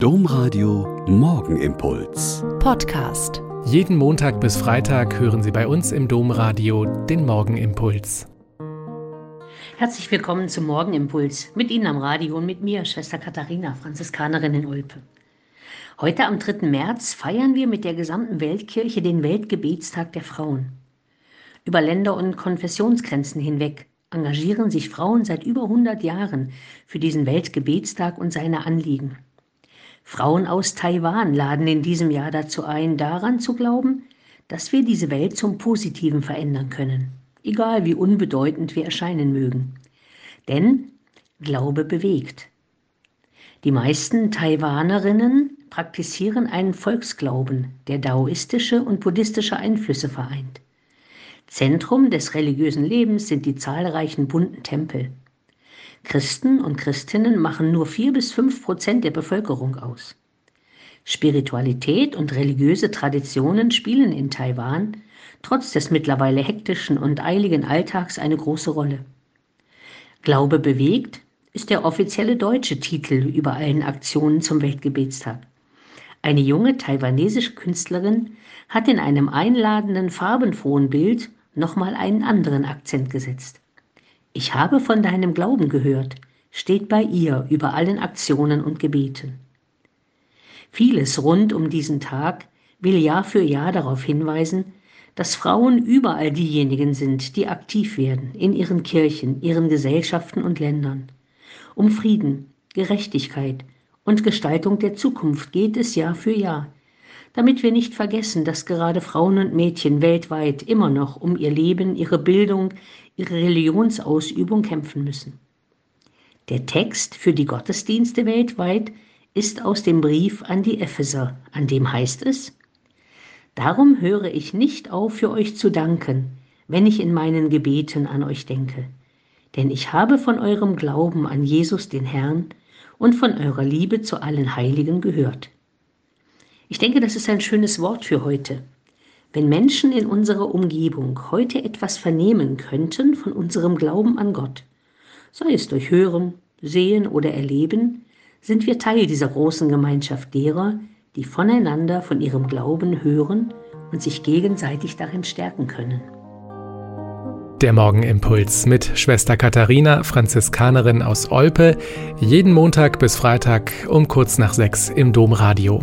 Domradio Morgenimpuls. Podcast. Jeden Montag bis Freitag hören Sie bei uns im Domradio den Morgenimpuls. Herzlich willkommen zum Morgenimpuls. Mit Ihnen am Radio und mit mir, Schwester Katharina, Franziskanerin in Olpe. Heute am 3. März feiern wir mit der gesamten Weltkirche den Weltgebetstag der Frauen. Über Länder- und Konfessionsgrenzen hinweg engagieren sich Frauen seit über 100 Jahren für diesen Weltgebetstag und seine Anliegen. Frauen aus Taiwan laden in diesem Jahr dazu ein, daran zu glauben, dass wir diese Welt zum Positiven verändern können, egal wie unbedeutend wir erscheinen mögen. Denn Glaube bewegt. Die meisten Taiwanerinnen praktizieren einen Volksglauben, der daoistische und buddhistische Einflüsse vereint. Zentrum des religiösen Lebens sind die zahlreichen bunten Tempel. Christen und Christinnen machen nur vier bis fünf Prozent der Bevölkerung aus. Spiritualität und religiöse Traditionen spielen in Taiwan trotz des mittlerweile hektischen und eiligen Alltags eine große Rolle. Glaube bewegt ist der offizielle deutsche Titel über allen Aktionen zum Weltgebetstag. Eine junge taiwanesische Künstlerin hat in einem einladenden, farbenfrohen Bild nochmal einen anderen Akzent gesetzt. Ich habe von deinem Glauben gehört, steht bei ihr über allen Aktionen und Gebeten. Vieles rund um diesen Tag will Jahr für Jahr darauf hinweisen, dass Frauen überall diejenigen sind, die aktiv werden in ihren Kirchen, ihren Gesellschaften und Ländern. Um Frieden, Gerechtigkeit und Gestaltung der Zukunft geht es Jahr für Jahr, damit wir nicht vergessen, dass gerade Frauen und Mädchen weltweit immer noch um ihr Leben, ihre Bildung, ihre Religionsausübung kämpfen müssen. Der Text für die Gottesdienste weltweit ist aus dem Brief an die Epheser, an dem heißt es, Darum höre ich nicht auf, für euch zu danken, wenn ich in meinen Gebeten an euch denke. Denn ich habe von eurem Glauben an Jesus den Herrn und von eurer Liebe zu allen Heiligen gehört. Ich denke, das ist ein schönes Wort für heute. Wenn Menschen in unserer Umgebung heute etwas vernehmen könnten von unserem Glauben an Gott, sei es durch Hören, Sehen oder Erleben, sind wir Teil dieser großen Gemeinschaft derer, die voneinander von ihrem Glauben hören und sich gegenseitig darin stärken können. Der Morgenimpuls mit Schwester Katharina, Franziskanerin aus Olpe, jeden Montag bis Freitag um kurz nach sechs im Domradio.